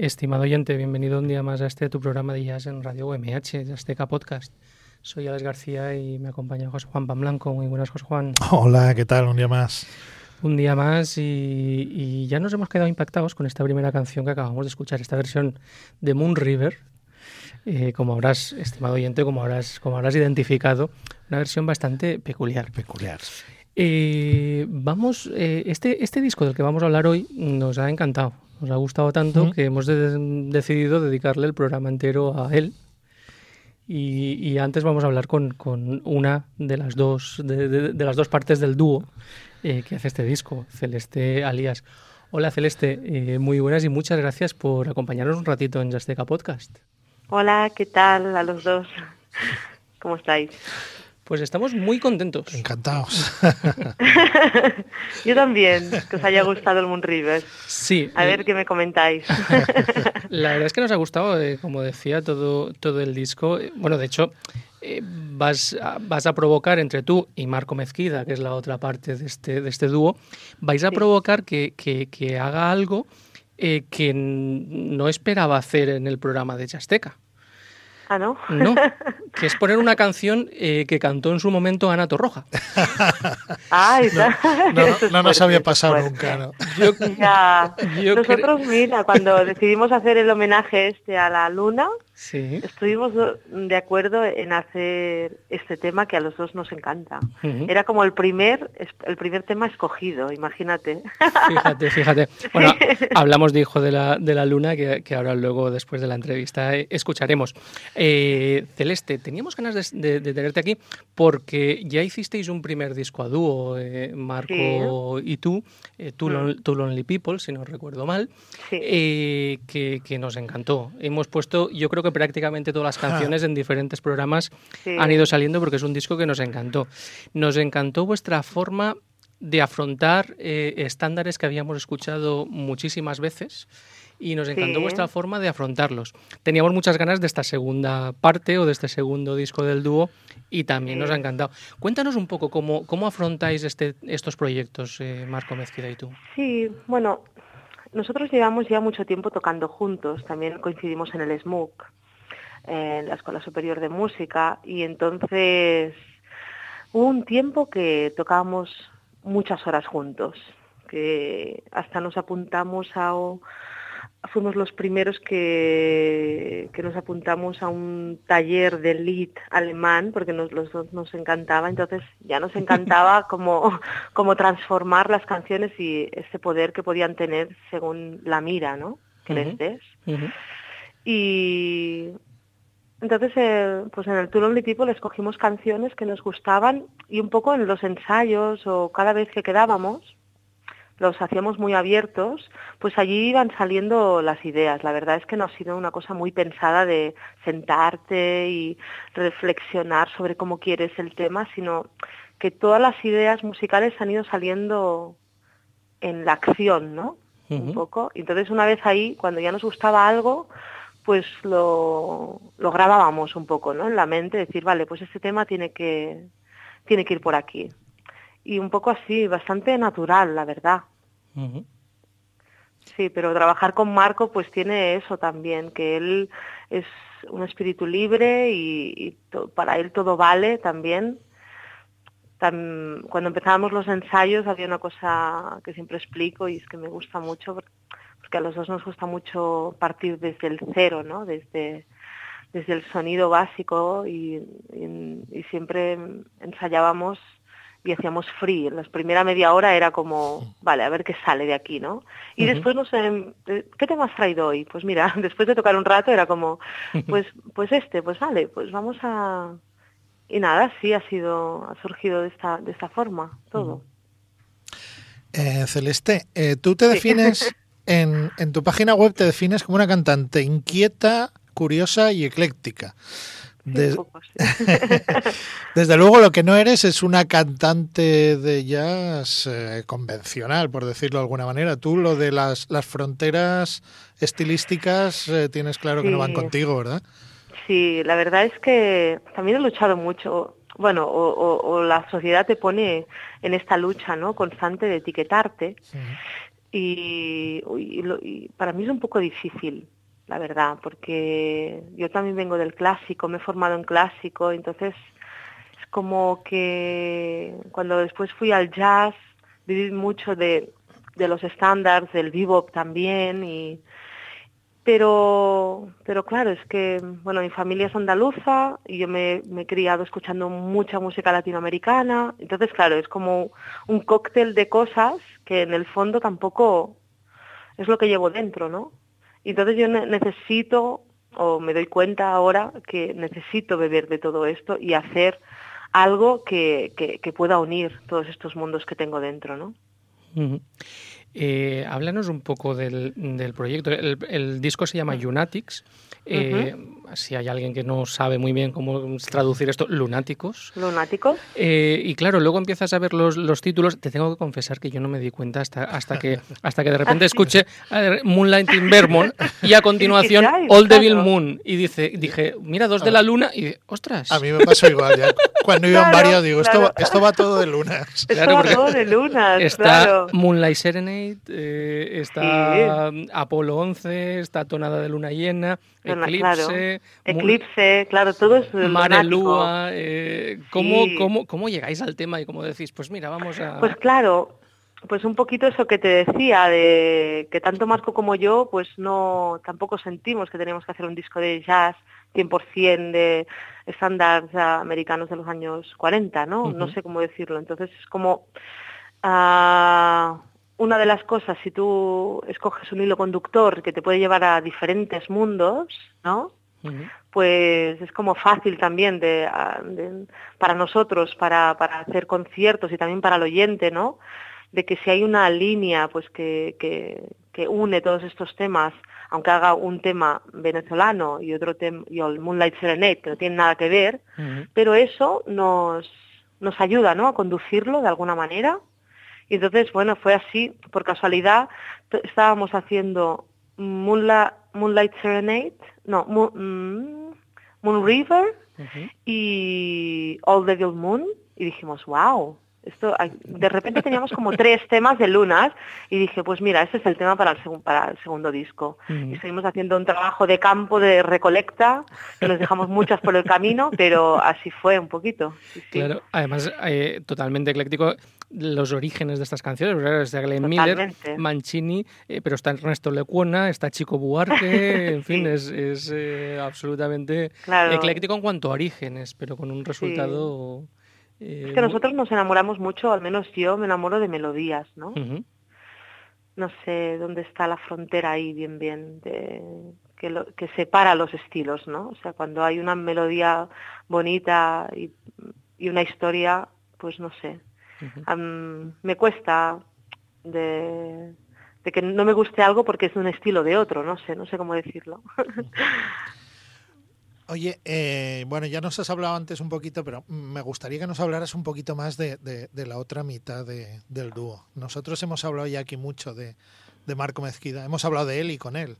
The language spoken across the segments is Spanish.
Estimado oyente, bienvenido un día más a este tu programa de jazz en Radio UMH, de Azteca Podcast. Soy Alex García y me acompaña José Juan Pamblanco. Muy buenas, José Juan. Hola, ¿qué tal? Un día más. Un día más y, y ya nos hemos quedado impactados con esta primera canción que acabamos de escuchar, esta versión de Moon River. Eh, como habrás, estimado oyente, como habrás, como habrás identificado, una versión bastante peculiar. Peculiar. Eh, vamos, eh, este, este disco del que vamos a hablar hoy nos ha encantado, nos ha gustado tanto que hemos de- decidido dedicarle el programa entero a él. Y, y antes vamos a hablar con, con una de las dos de, de- de las dos partes del dúo eh, que hace este disco, Celeste Alias. Hola Celeste, eh, muy buenas y muchas gracias por acompañarnos un ratito en Yasteca Podcast. Hola, ¿qué tal a los dos? ¿Cómo estáis? Pues estamos muy contentos. Encantados. Yo también, que os haya gustado el Moon River. Sí, A eh, ver qué me comentáis. La verdad es que nos ha gustado, eh, como decía, todo, todo el disco. Eh, Bueno, de hecho, eh, vas, a, vas a provocar entre tú y Marco Mezquida, que es la otra parte de este, de este dúo, vais a Sí. provocar que, que- que haga algo eh, que no esperaba hacer en el programa de Chasteca. Ah, ¿no? No, que es poner una canción eh, que cantó en su momento Ana Torroja. Ah, esa- No, eso es no nos fuerte, había pasado nunca, ¿no? Yo, Ya. Yo Nosotros, mira, cuando decidimos hacer el homenaje este a la luna, sí. estuvimos de acuerdo en hacer este tema que a los dos nos encanta. Ujú. Era como el primer, el primer tema escogido, imagínate. Fíjate, fíjate. Bueno, hablamos de Hijo de la, de la Luna, que, que ahora luego, después de la entrevista, eh, escucharemos. Eh, Celeste, teníamos ganas de, de- de tenerte aquí porque ya hicisteis un primer disco a dúo, eh, Marco y tú, eh, Two, Mm. Two Lonely People, si no recuerdo mal, Sí. eh, que, que nos encantó. Hemos puesto, yo creo que prácticamente todas las canciones en diferentes programas Sí. han ido saliendo porque es un disco que nos encantó. Nos encantó vuestra forma de afrontar eh, estándares que habíamos escuchado muchísimas veces y nos encantó Sí. vuestra forma de afrontarlos. Teníamos muchas ganas de esta segunda parte o de este segundo disco del dúo y también Sí. nos ha encantado. Cuéntanos un poco cómo, cómo afrontáis este, estos proyectos, eh, Marco Mezquida y tú. Sí, bueno, nosotros llevamos ya mucho tiempo tocando juntos, también coincidimos en el SMUC, en la Escuela Superior de Música, y entonces hubo un tiempo que tocábamos muchas horas juntos, que hasta nos apuntamos a... Fuimos los primeros que, que nos apuntamos a un taller de lead alemán, porque nos, los dos nos encantaba, entonces ya nos encantaba como, como transformar las canciones y ese poder que podían tener según la mira, ¿no? Que les des. Y entonces, eh, pues en el Tour Only People escogimos canciones que nos gustaban y un poco en los ensayos o cada vez que quedábamos, los hacíamos muy abiertos, pues allí iban saliendo las ideas. La verdad es que no ha sido una cosa muy pensada de sentarte y reflexionar sobre cómo quieres el tema, sino que todas las ideas musicales han ido saliendo en la acción, ¿no? Un poco. Entonces una vez ahí, cuando ya nos gustaba algo, pues lo, lo grabábamos un poco, ¿no? En la mente, decir, vale, pues este tema tiene que, tiene que ir por aquí. Y un poco así, bastante natural, la verdad. Sí, pero trabajar con Marco pues tiene eso también, que él es un espíritu libre y, y to- para él todo vale también. Tam- cuando empezábamos los ensayos había una cosa que siempre explico y es que me gusta mucho por- porque a los dos nos gusta mucho partir desde el cero, ¿no? Desde, desde el sonido básico y, y- y siempre ensayábamos y hacíamos free. En la primera media hora era como, vale, a ver qué sale de aquí, ¿no? Y después, no sé, eh, ¿qué tema has traído hoy? Pues mira, después de tocar un rato era como, pues, pues este, pues vale, pues vamos a... Y nada, sí, ha sido, ha surgido de esta, de esta forma, todo. Eh, Celeste, eh, tú te defines, en, en tu página web te defines como una cantante inquieta, curiosa y ecléctica. Des-. Desde luego lo que no eres es una cantante de jazz eh, convencional, por decirlo de alguna manera. Tú lo de las, las fronteras estilísticas eh, tienes claro que no van contigo, ¿verdad? Sí, la verdad es que también he luchado mucho. Bueno, o, o- o la sociedad te pone en esta lucha ¿no? constante de etiquetarte y, y lo- y para mí es un poco difícil, la verdad, porque yo también vengo del clásico, me he formado en clásico, entonces es como que cuando después fui al jazz viví mucho de, de los estándares, del bebop también y pero pero claro es que bueno mi familia es andaluza y yo me, he criado escuchando mucha música latinoamericana. Entonces claro es como un cóctel de cosas que en el fondo tampoco es lo que llevo dentro no entonces yo ne- necesito o me doy cuenta ahora que necesito beber de todo esto y hacer algo que, que, pueda unir todos estos mundos que tengo dentro no. Eh, háblanos un poco del, del proyecto. El, el disco se llama Lunatics. Eh, Si hay alguien que no sabe muy bien cómo traducir esto, lunáticos. lunáticos Eh, y claro, luego empiezas a ver los, los títulos. Te tengo que confesar que yo no me di cuenta hasta, hasta, que, hasta que de repente escuché Moonlight in Vermont y a continuación All Devil claro. Moon. Y dice, dije, mira, dos de la luna. Y dije, ostras. A mí me pasó igual. Ya. Cuando iba en Claro, varios digo, esto, claro. va- esto va todo de lunas. Claro, Está porque todo de lunas, Está claro. Moonlight Serenade, eh, está Apolo 11, está Tonada de Luna Llena, Eclipse, claro. Eclipse, claro, todo es Mare lunático. Lua. eh, ¿cómo, Sí. cómo, ¿Cómo llegáis al tema y cómo decís, pues mira, vamos a... Pues claro, pues un poquito eso que te decía, de que tanto Marco como yo, pues no, tampoco sentimos que teníamos que hacer un disco de jazz 100% de estándares americanos de los años 40, ¿no? No sé cómo decirlo. Entonces es como ah, una de las cosas, si tú escoges un hilo conductor que te puede llevar a diferentes mundos, ¿no? Pues es como fácil también de, de- para nosotros, para, para hacer conciertos y también para el oyente, ¿no? De que si hay una línea pues que, que, que une todos estos temas, aunque haga un tema venezolano y otro tema, y el Moonlight Serenade, que no tiene nada que ver, pero eso nos, nos ayuda, ¿no? A conducirlo de alguna manera. Y entonces, bueno, fue así, por casualidad, estábamos haciendo Moonla- Moonlight Serenade, no, Moon, mm, Moon River y All Devil Moon, y dijimos, wow, esto, de repente teníamos como tres temas de lunas, y dije, pues mira, este es el tema para el, segun- para el segundo disco. Ujú. Y seguimos haciendo un trabajo de campo, de recolecta, que nos dejamos muchas por el camino, pero así fue un poquito. sí, sí. Claro, además, eh, totalmente ecléctico los orígenes de estas canciones, ¿verdad? Está Glenn Miller. Mancini, eh, pero está Ernesto Lecuona, está Chico Buarque, en fin, Sí. es, es, eh, absolutamente Claro. ecléctico en cuanto a orígenes, pero con un resultado... eh, Es que nosotros nos enamoramos mucho, al menos yo me enamoro de melodías, ¿no? No sé dónde está la frontera ahí bien bien de que, lo- que separa los estilos, ¿no? O sea, cuando hay una melodía bonita y, y una historia, pues no sé. Am, me cuesta de, de que no me guste algo porque es de un estilo de otro, no sé, no sé cómo decirlo. Oye, eh, bueno, ya nos has hablado antes un poquito, pero me gustaría que nos hablaras un poquito más de, de- de la otra mitad de- del dúo. Nosotros hemos hablado ya aquí mucho de, Marco Mezquida, hemos hablado de él y con él.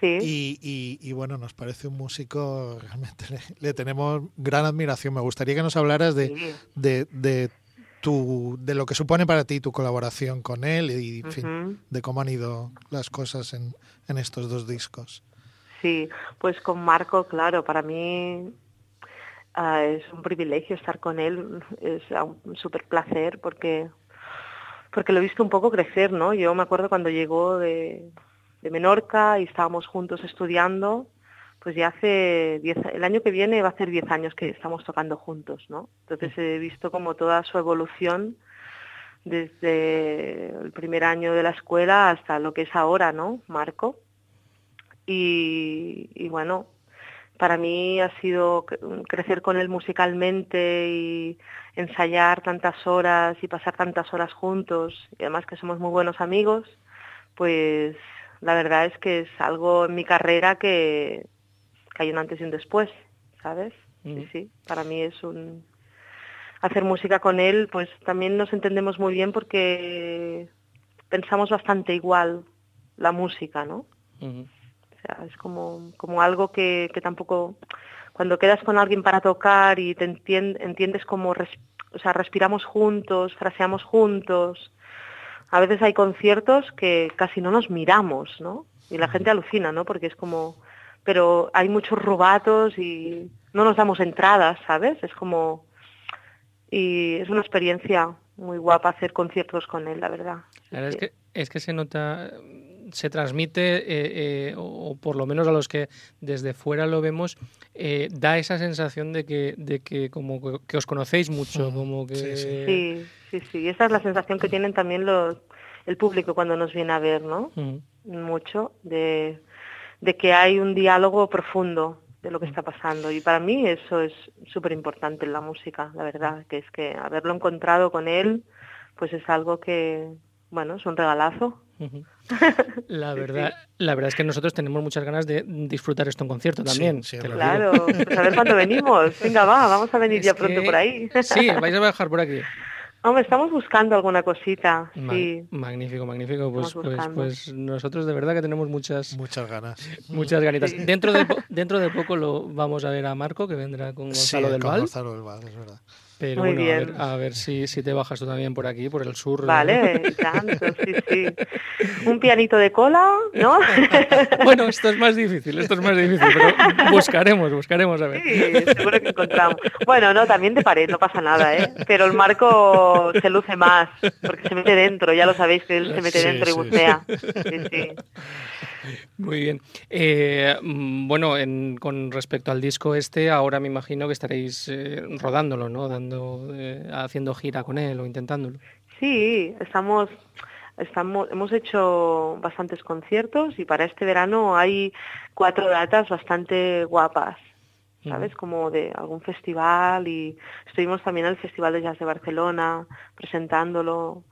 sí. Y, y- y, bueno, nos parece un músico, realmente le, le tenemos gran admiración. Me gustaría que nos hablaras de, sí. de, de, tu, de lo que supone para ti tu colaboración con él y en fin, de cómo han ido las cosas en, en estos dos discos. Sí, pues con Marco, claro, para mí ah, es un privilegio estar con él, es un súper placer porque, porque lo he visto un poco crecer, ¿no? Yo me acuerdo cuando llegó de, de Menorca y estábamos juntos estudiando, pues ya hace 10, el año que viene va a ser 10 años que estamos tocando juntos, ¿no? Entonces he visto como toda su evolución desde el primer año de la escuela hasta lo que es ahora, ¿no? Marco. Y, y bueno, para mí ha sido cre- crecer con él musicalmente y ensayar tantas horas y pasar tantas horas juntos y además que somos muy buenos amigos, pues la verdad es que es algo en mi carrera que, que hay un antes y un después, ¿sabes? Sí, Ujú. sí, para mí es un... Hacer música con él, pues también nos entendemos muy bien porque pensamos bastante igual la música, ¿no? Sea, es como, como algo que, que tampoco... Cuando quedas con alguien para tocar y te entien- entiendes como... res- o sea, respiramos juntos, fraseamos juntos. A veces hay conciertos que casi no nos miramos, ¿no? Y la gente alucina, ¿no? Porque es como... Pero hay muchos rubatos y no nos damos entradas, ¿sabes? Es como... Y es una experiencia muy guapa hacer conciertos con él, la verdad. La verdad es que, es que se nota, se transmite, eh, eh, o, o por lo menos a los que desde fuera lo vemos, eh, da esa sensación de que, de que como que, que os conocéis mucho, Mm, como que... sí, sí. Sí, sí, esa es la sensación que tienen también los, el público cuando nos viene a ver, ¿no? Ujú. Mucho de, de que hay un diálogo profundo de lo que está pasando. Y para mí eso es súper importante en la música, la verdad, que es que haberlo encontrado con él, pues es algo que, bueno, es un regalazo. La verdad, la verdad es que nosotros tenemos muchas ganas de disfrutar esto en concierto también. sí, claro. pues a ver cuándo venimos. Venga, va, vamos a venir Es ya pronto que- por ahí. Sí, vais a bajar por aquí. Hombre, estamos buscando alguna cosita, Ma- sí. Magnífico, magnífico. Pues, pues, pues nosotros de verdad que tenemos muchas, Muchas ganas. muchas ganitas. Sí. Dentro, de, po- dentro de poco lo vamos a ver a Marco, que vendrá con Sí, Gonzalo del con Val. Gonzalo del Val, es verdad. Pero Muy bueno, a ver, bien. a ver si, si te bajas tú también por aquí, por el sur. Vale, y tanto, sí, sí. Un pianito de cola, ¿no? Bueno, esto es más difícil, esto es más difícil, pero buscaremos, buscaremos a ver. Sí, seguro que encontramos. Bueno, no, también de pared, no pasa nada, ¿eh? Pero el marco se luce más, porque se mete dentro, ya lo sabéis que él se mete Sí, dentro y bucea. Sí, sí. Muy bien. Eh, mm, bueno, en- con respecto al disco este, ahora me imagino que estaréis eh, rodándolo, ¿no? Dando, eh, haciendo gira con él o intentándolo. Sí, estamos, estamos, hemos hecho bastantes conciertos y para este verano hay cuatro datas bastante guapas, ¿sabes? Como de algún festival y estuvimos también el Festival de Jazz de Barcelona presentándolo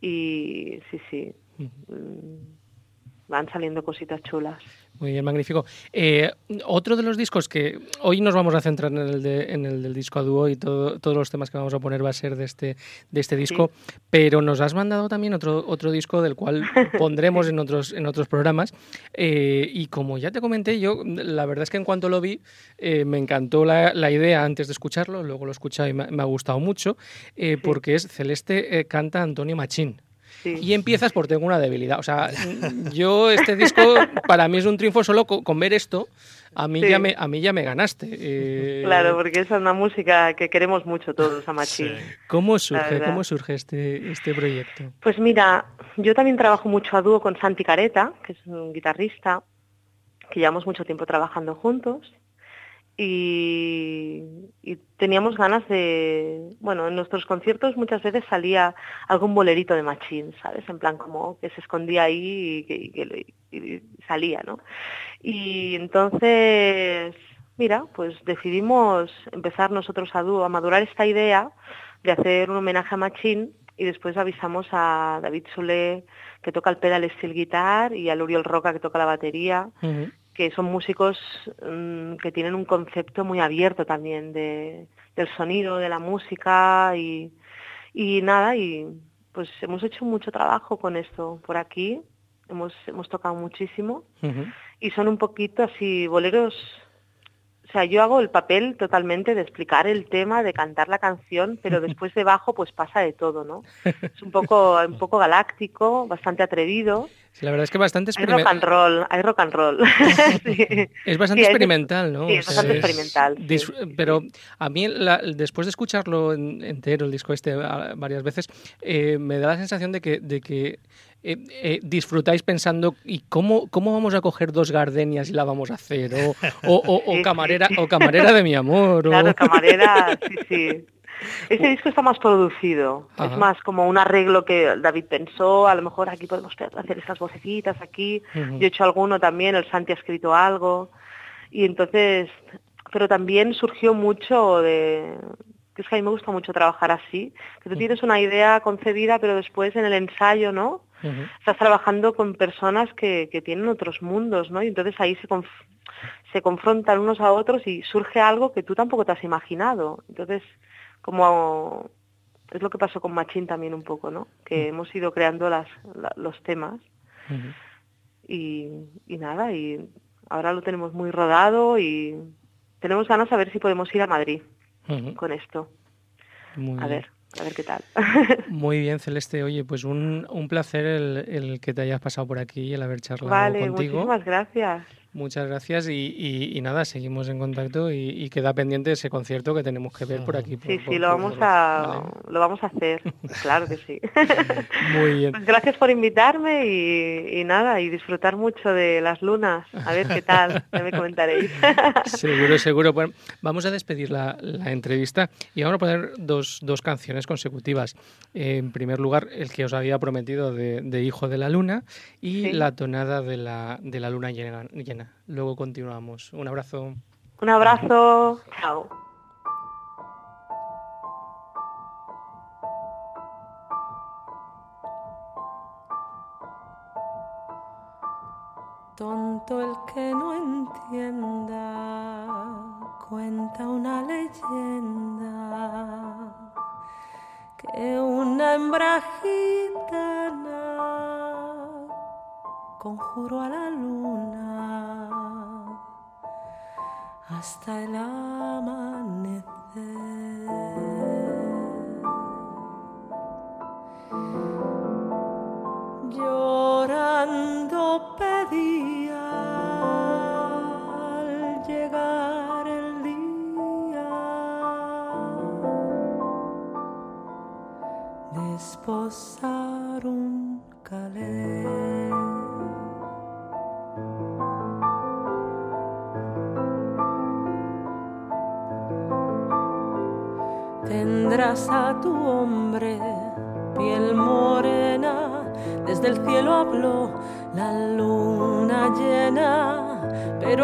y sí, sí, mm, van saliendo cositas chulas. Muy bien, magnífico. Eh, otro de los discos que hoy nos vamos a centrar en el, de- en el del disco a dúo y todo- todos los temas que vamos a poner va a ser de este, de este disco, pero nos has mandado también otro, otro disco del cual pondremos en otros, en otros programas. Eh, y como ya te comenté, yo la verdad es que en cuanto lo vi eh, me encantó la, la idea antes de escucharlo, luego lo he escuchado y me, me ha gustado mucho, eh, porque es Celeste canta Antonio Machín. Sí. Y empiezas por tengo una debilidad. O sea, yo este disco para mí es un triunfo solo co- con, ver esto. A mí, Sí. ya, me, a mí ya me ganaste. Eh, Claro, porque es una música que queremos mucho todos a Machín. Sí. ¿Cómo surge, cómo surge este, este proyecto? Pues mira, yo también trabajo mucho a dúo con Santi Careta, que es un guitarrista, que llevamos mucho tiempo trabajando juntos. Y, teníamos ganas de, bueno, en nuestros conciertos muchas veces salía algún bolerito de Machín, ¿sabes? En plan como que se escondía ahí y que, salía, ¿no? Y entonces, mira, pues decidimos empezar nosotros a madurar esta idea de hacer un homenaje a Machín y después avisamos a David Solé que toca el pedal steel guitar y a Uriel Roca que toca la batería. Que son músicos mm, que tienen un concepto muy abierto también de, del sonido, de la música y, y nada, y pues hemos hecho mucho trabajo con esto por aquí, hemos, hemos tocado muchísimo y son un poquito así boleros o sea, yo hago el papel totalmente de explicar el tema, de cantar la canción, pero después debajo pues pasa de todo, ¿no? Es un poco, un poco galáctico, bastante atrevido. Sí, la verdad es que bastante Hay rock and experimental. roll, hay rock and roll. Sí. Es bastante Sí, experimental, ¿no? sí, es bastante experimental, sí. Pero a mí, la- después de escucharlo en- entero, el disco este, varias veces, eh, me da la sensación de que, de que eh, eh, disfrutáis pensando ¿y cómo, cómo vamos a coger dos gardenias y la vamos a hacer? O, o, o- o Sí, sí. camarera, o camarera de mi amor. Claro, camarera, sí, sí. Este disco está más producido, Ajá. es más como un arreglo que David pensó, a lo mejor aquí podemos hacer estas vocecitas aquí, yo he hecho alguno también, el Santi ha escrito algo, y entonces, pero también surgió mucho de, que es que a mí me gusta mucho trabajar así, que tú tienes una idea concebida, pero después en el ensayo, ¿no? Estás trabajando con personas que, que tienen otros mundos, ¿no? Y entonces ahí se, conf- se confrontan unos a otros y surge algo que tú tampoco te has imaginado. Entonces, como es lo que pasó con Machín también un poco, ¿no? Que hemos ido creando las, la- los temas y, y nada, y ahora lo tenemos muy rodado y tenemos ganas a ver si podemos ir a Madrid con esto. Muy A bien. ver, a ver qué tal. Muy bien, Celeste. Oye, pues un, un placer el, el que te hayas pasado por aquí y el haber charlado vale, contigo. muchísimas gracias. Muchas gracias y, y- y nada, seguimos en contacto y, y queda pendiente ese concierto que tenemos que ver por aquí. por- Sí, por- sí, lo por vamos a, ¿vale? lo vamos a hacer, claro que sí. Muy bien. Pues gracias por invitarme y, y nada, y disfrutar mucho de las lunas. A ver qué tal, ya me comentaréis. Seguro, seguro. Bueno, vamos a despedir la, la entrevista y vamos a poner dos, dos canciones consecutivas. En primer lugar, el que os había prometido de, de Hijo de la Luna y Sí. la tonada de la, de la luna llena, llena. Luego continuamos. Un abrazo. Un abrazo, chao. Tonto el que no entienda, cuenta una leyenda que una hembra gitana conjuró a la luna hasta el amanecer.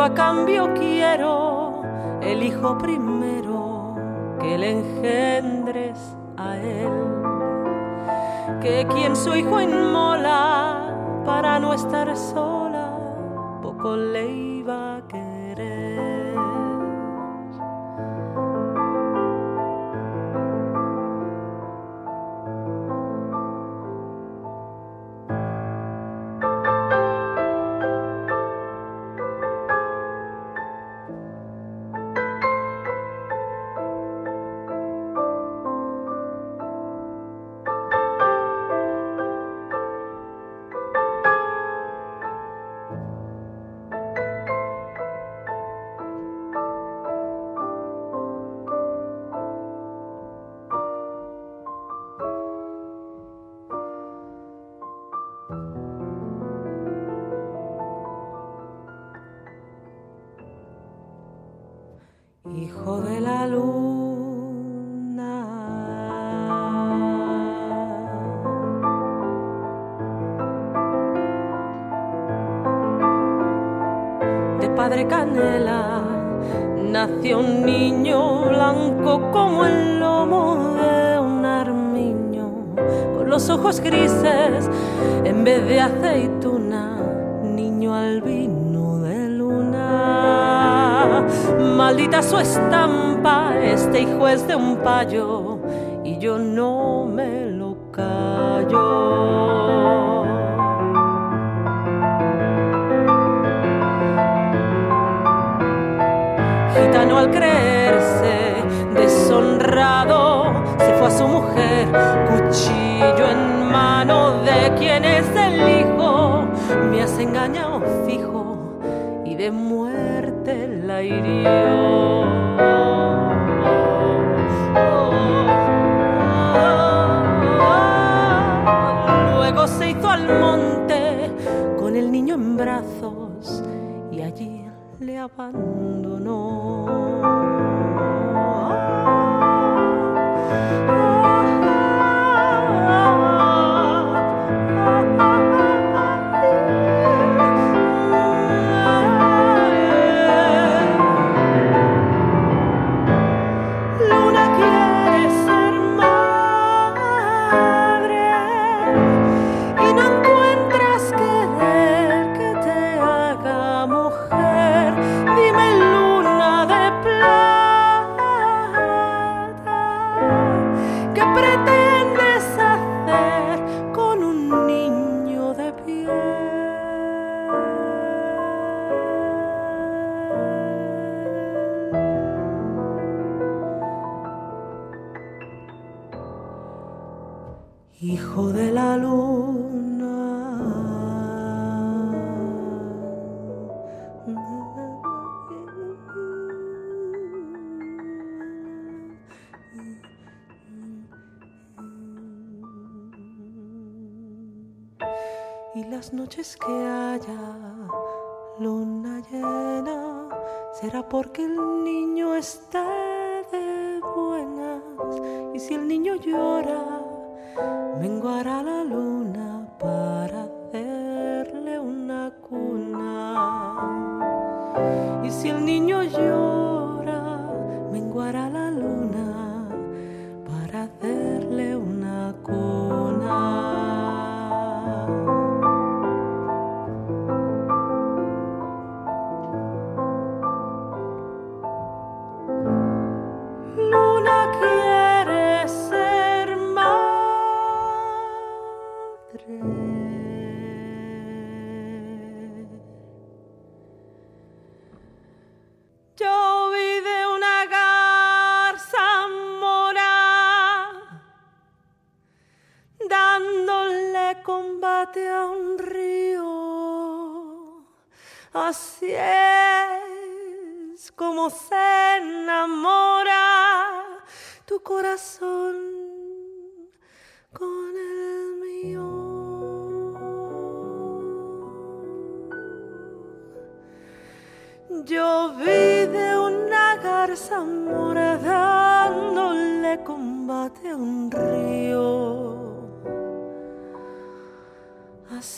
A cambio quiero el hijo primero que le engendres a él, que quien su hijo inmola para no estar sola, poco le hijo de la luna. De padre canela nació un niño blanco como el lomo de un armiño, con los ojos grises en vez de aceituna, niño albino. Maldita su estampa, este hijo es de un payo y yo no me lo callo. Le noches que haya luna llena, será porque el niño está de buenas. Y si el niño llora, menguará la luna para hacerle una cuna. Y si el niño llora, un río. Así es como se enamora tu corazón con el mío. Yo vi de una garza mora dándole combate a un río.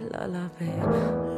lullaby.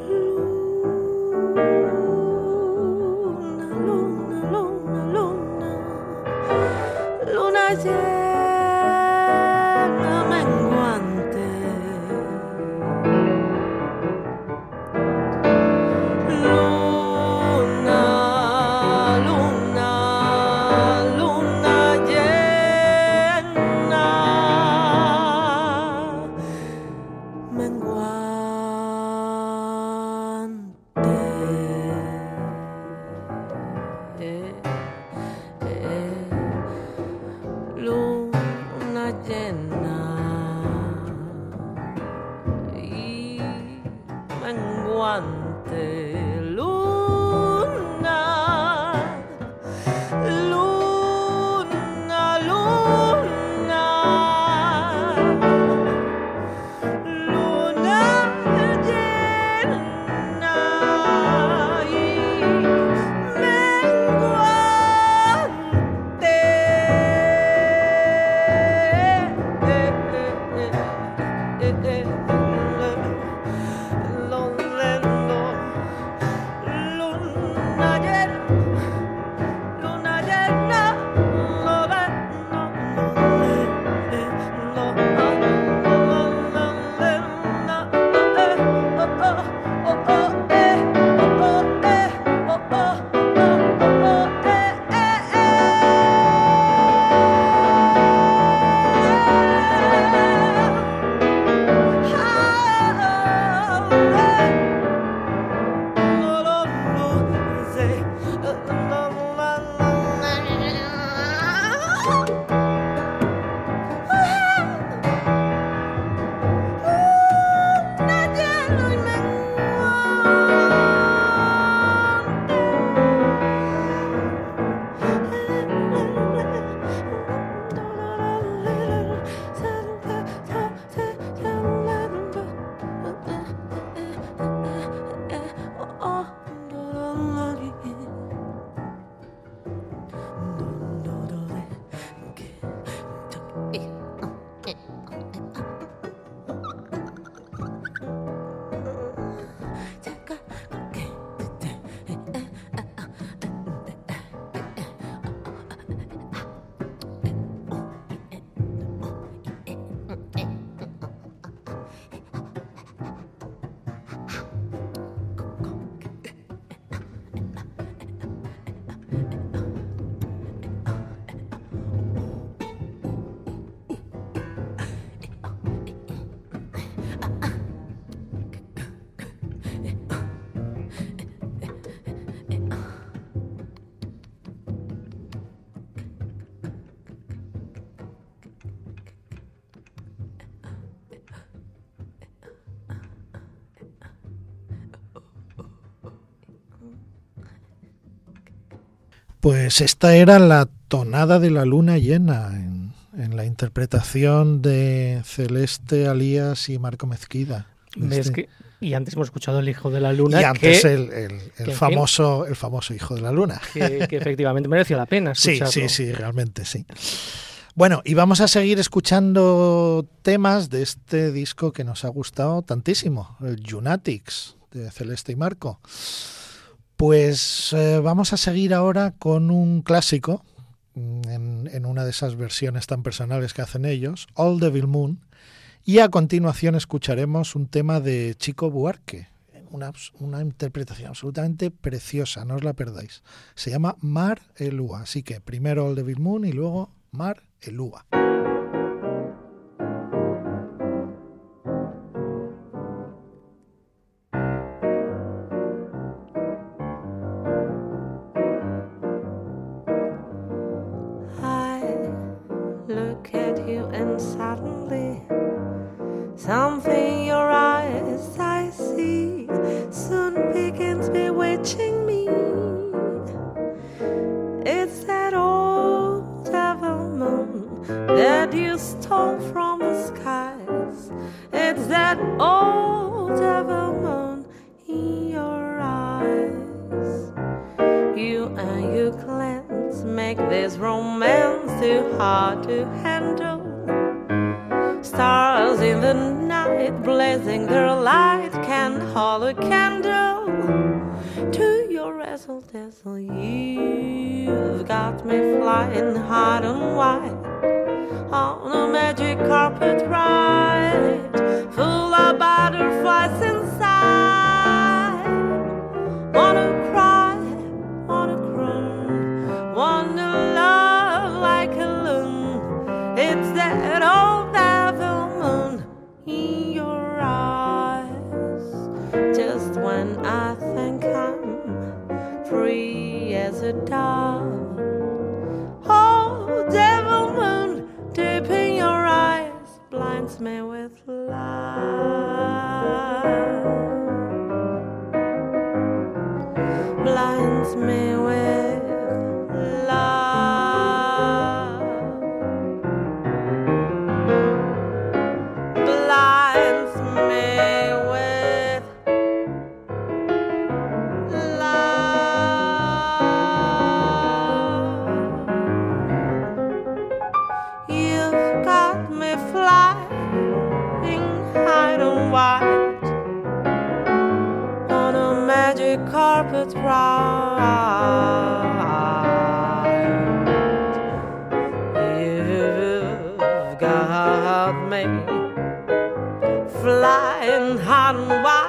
Pues esta era la tonada de la luna llena en, en la interpretación de Celeste Alías y Marco Mezquida. ¿Ves Este- que- y antes hemos escuchado El Hijo de la Luna, y antes que, el, el- el que, en famoso, el famoso Hijo de la Luna. que- efectivamente mereció la pena Sí, escucharlo. sí, sí, realmente sí. Bueno, y vamos a seguir escuchando temas de este disco que nos ha gustado tantísimo, el Junatics de Celeste y Marco. Pues eh, vamos a seguir ahora con un clásico, mm, en, una de esas versiones tan personales que hacen ellos, All Devil Moon, y a continuación escucharemos un tema de Chico Buarque, una, interpretación absolutamente preciosa, no os la perdáis. Se llama Mar Elúa, así que primero All Devil Moon y luego Mar Elúa. Night blazing their light can hold a candle to your razzle dazzle. You've got me flying hard and wide on a magic carpet ride full of butterflies inside. Wanna cry, wanna croon, wanna love like a loon. It's that old free as a dove. Oh, devil moon, deep in your eyes, blinds me with love. You've got me flying high and wide.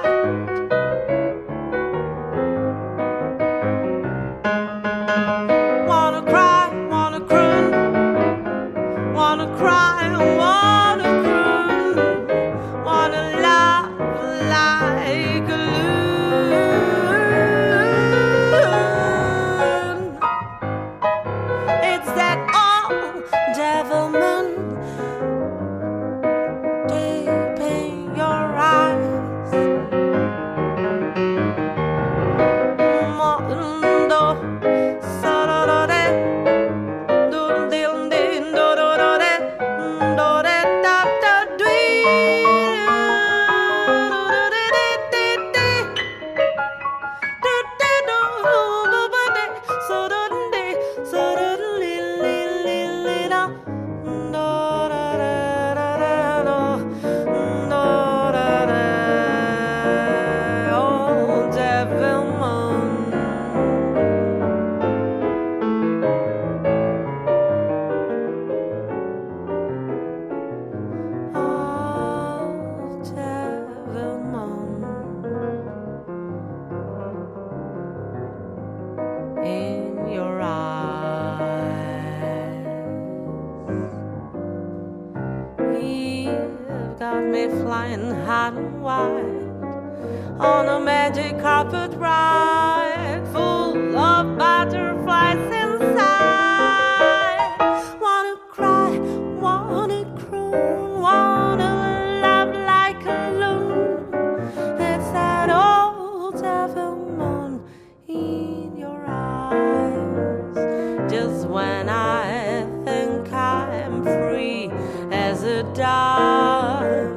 dive.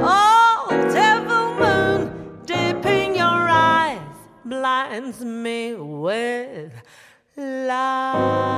Oh, devil moon, deep in your eyes, blinds me with light.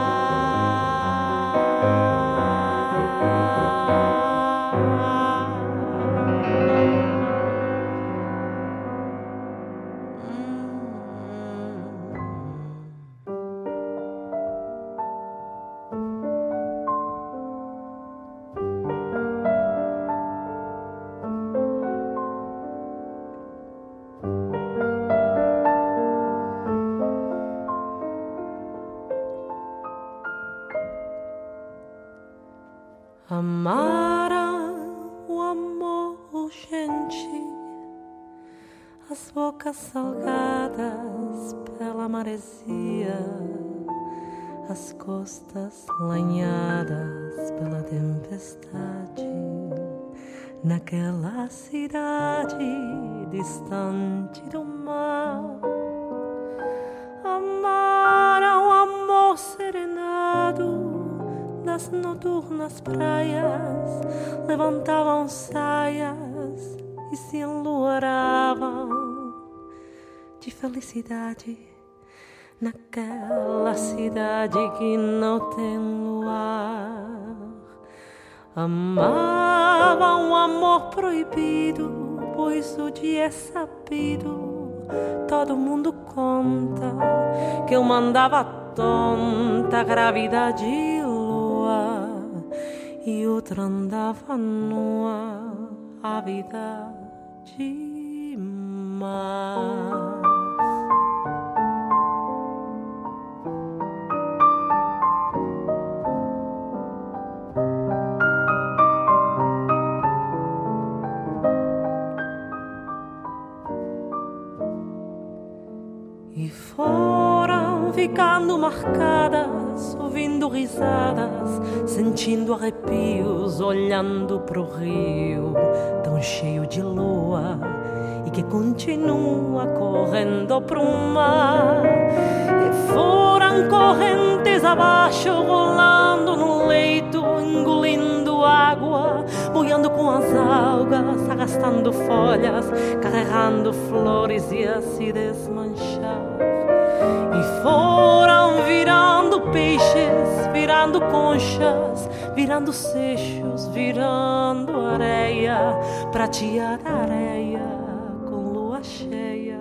Distante do mar. Amara o amor serenado nas noturnas praias levantavam saias e se enluaravam de felicidade naquela cidade que não tem luar. Amavam o amor proibido, pois o dia é sabido. Todo mundo conta que eu mandava tonta gravidade e outra andava nua a vida demais. E foram ficando marcadas, ouvindo risadas, sentindo arrepios, olhando pro rio, tão cheio de lua e que continua correndo pro mar. E foram correntes abaixo, rolando no leito, engolindo água, boiando com as algas, arrastando folhas, carregando flores e a se desmanchar. Foram virando peixes, virando conchas, virando seixos, virando areia, prateada areia com lua cheia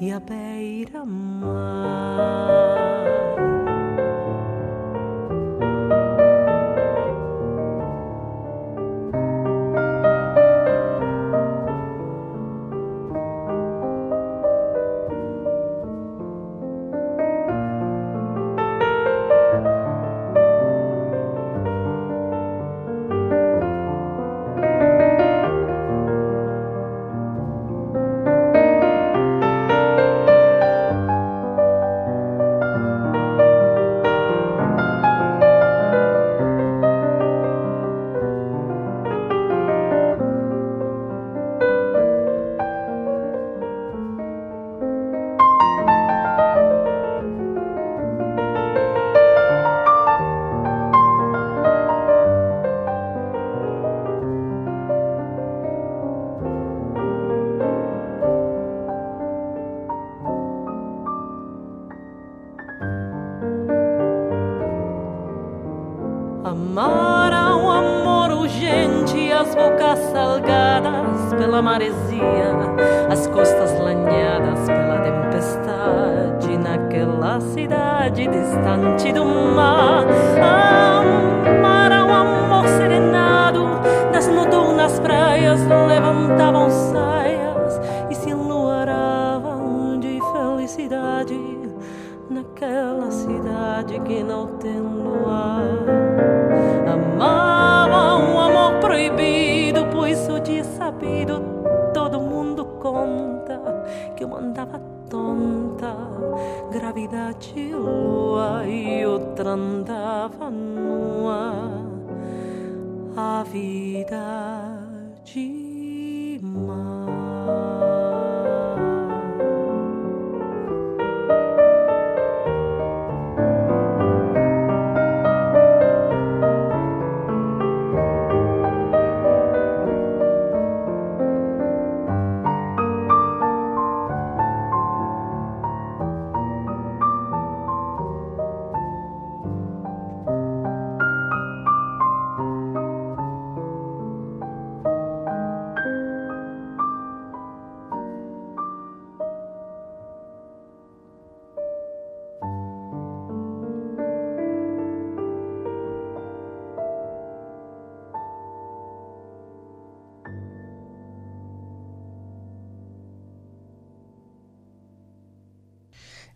e a beira-mar.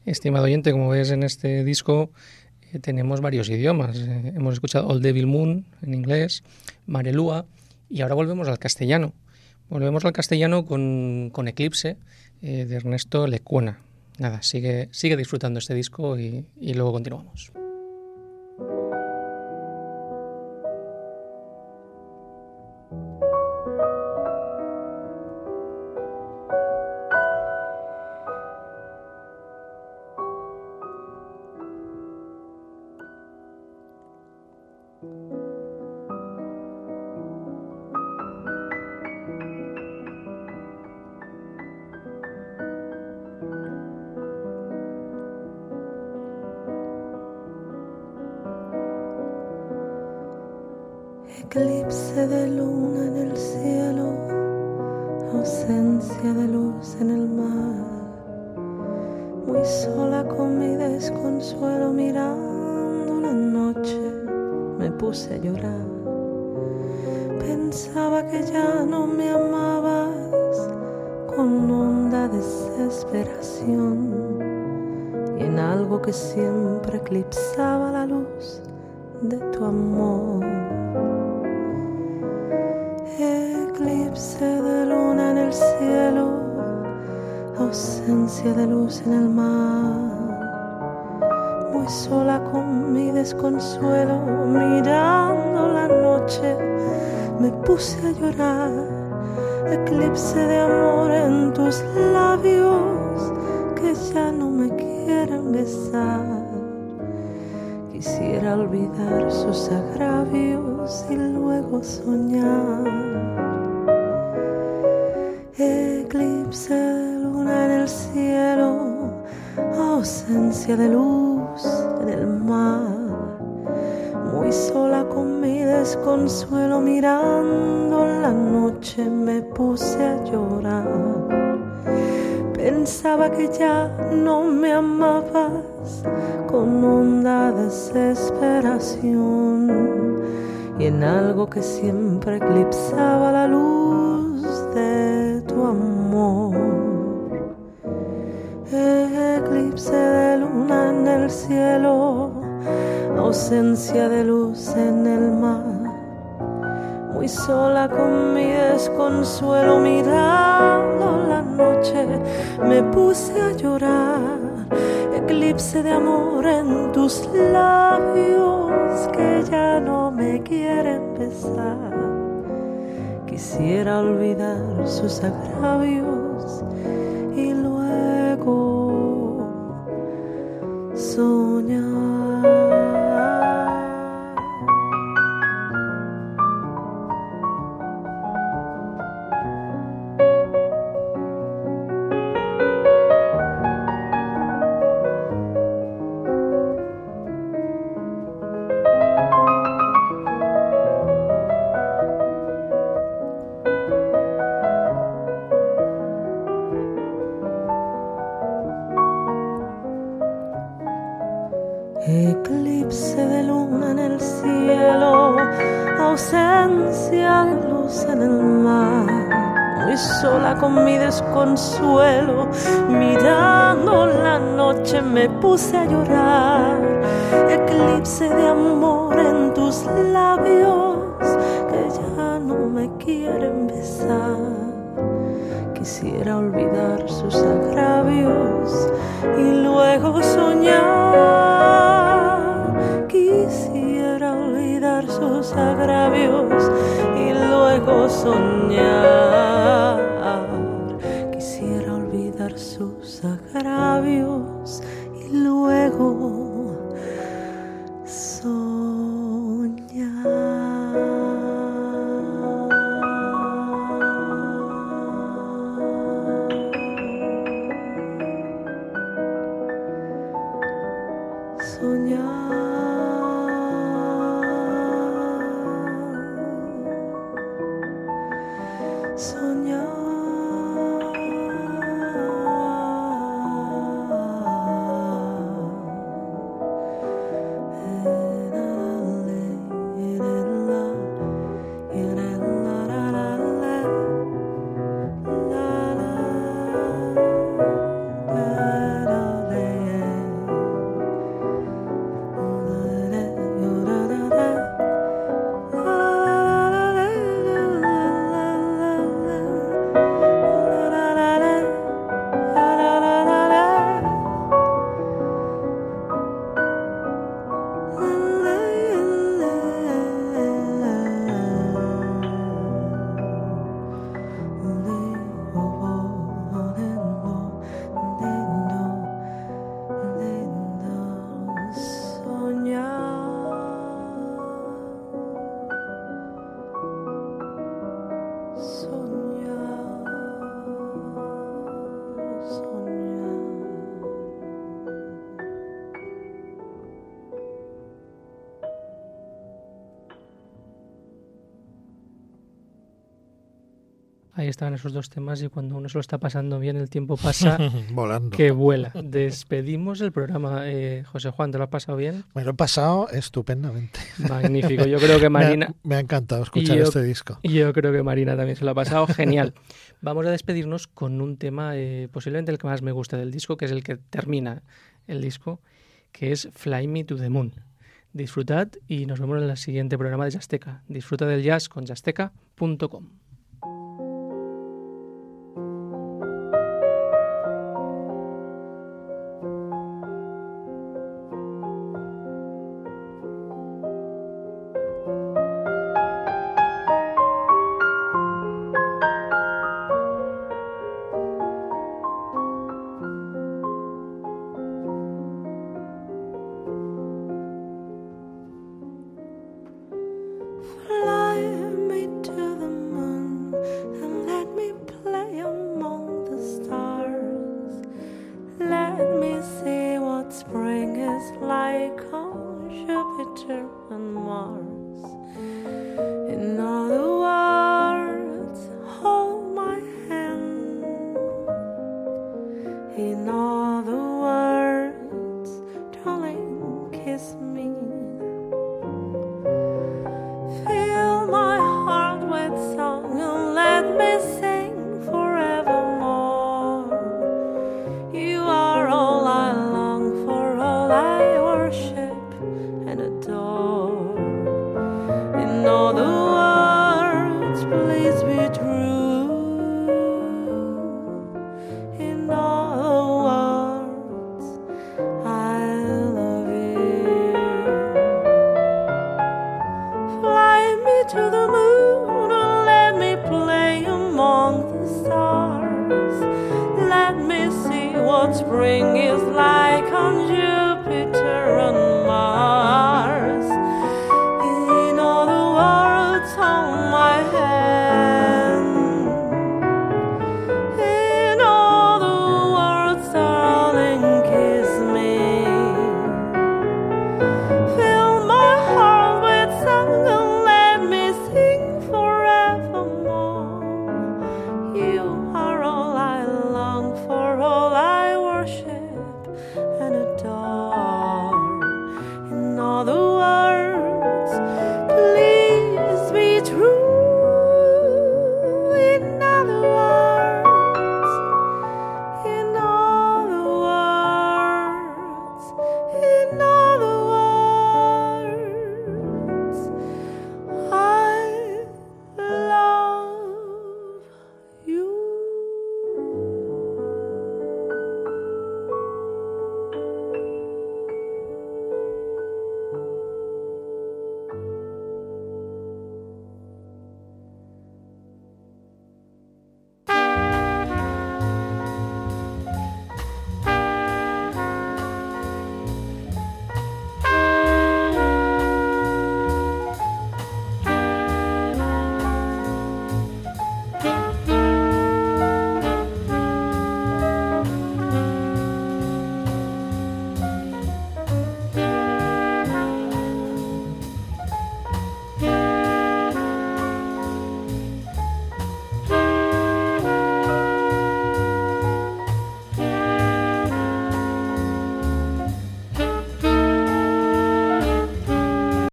Estimado oyente, como ves en este disco eh, tenemos varios idiomas. Eh, hemos escuchado Old Devil Moon en inglés, Marelúa y ahora volvemos al castellano. Volvemos al castellano con, con Eclipse eh, de Ernesto Lecuona. Nada, sigue, sigue disfrutando este disco y luego continuamos. Y en algo que siempre eclipsaba la luz de tu amor. Eclipse de luna en el cielo, ausencia de luz en el mar. Muy sola con mi desconsuelo, mirando la noche, me puse a llorar. Eclipse de amor en tus labios ya no me quieren besar. Quisiera olvidar sus agravios y luego soñar. Eclipse luna en el cielo, ausencia de luz en el mar. Muy sola con mi desconsuelo mirando la noche me puse a llorar. Pensaba que ya no me amabas con honda desesperación y en algo que siempre eclipsaba la luz de tu amor. Eclipse de luna en el cielo, ausencia de luz en el mar. Muy sola con mi desconsuelo mirando la noche, me puse a llorar eclipse de amor en tus labios que ya no me quieren besar. Quisiera olvidar sus agravios estaban esos dos temas y cuando uno se lo está pasando bien, el tiempo pasa Volando. que vuela. Despedimos el programa. Eh, José Juan, ¿te lo has pasado bien? Me lo he pasado estupendamente. Magnífico. Yo creo que Me ha- Marina... me, ha, encantado escuchar yo- este disco. Y yo creo que Marina también se lo ha pasado genial. Vamos a despedirnos con un tema eh, posiblemente el que más me gusta del disco, que es el que termina el disco, que es Fly Me to the Moon. Disfrutad y nos vemos en el siguiente programa de Jazzteca. Disfruta del jazz con jazzteca.com.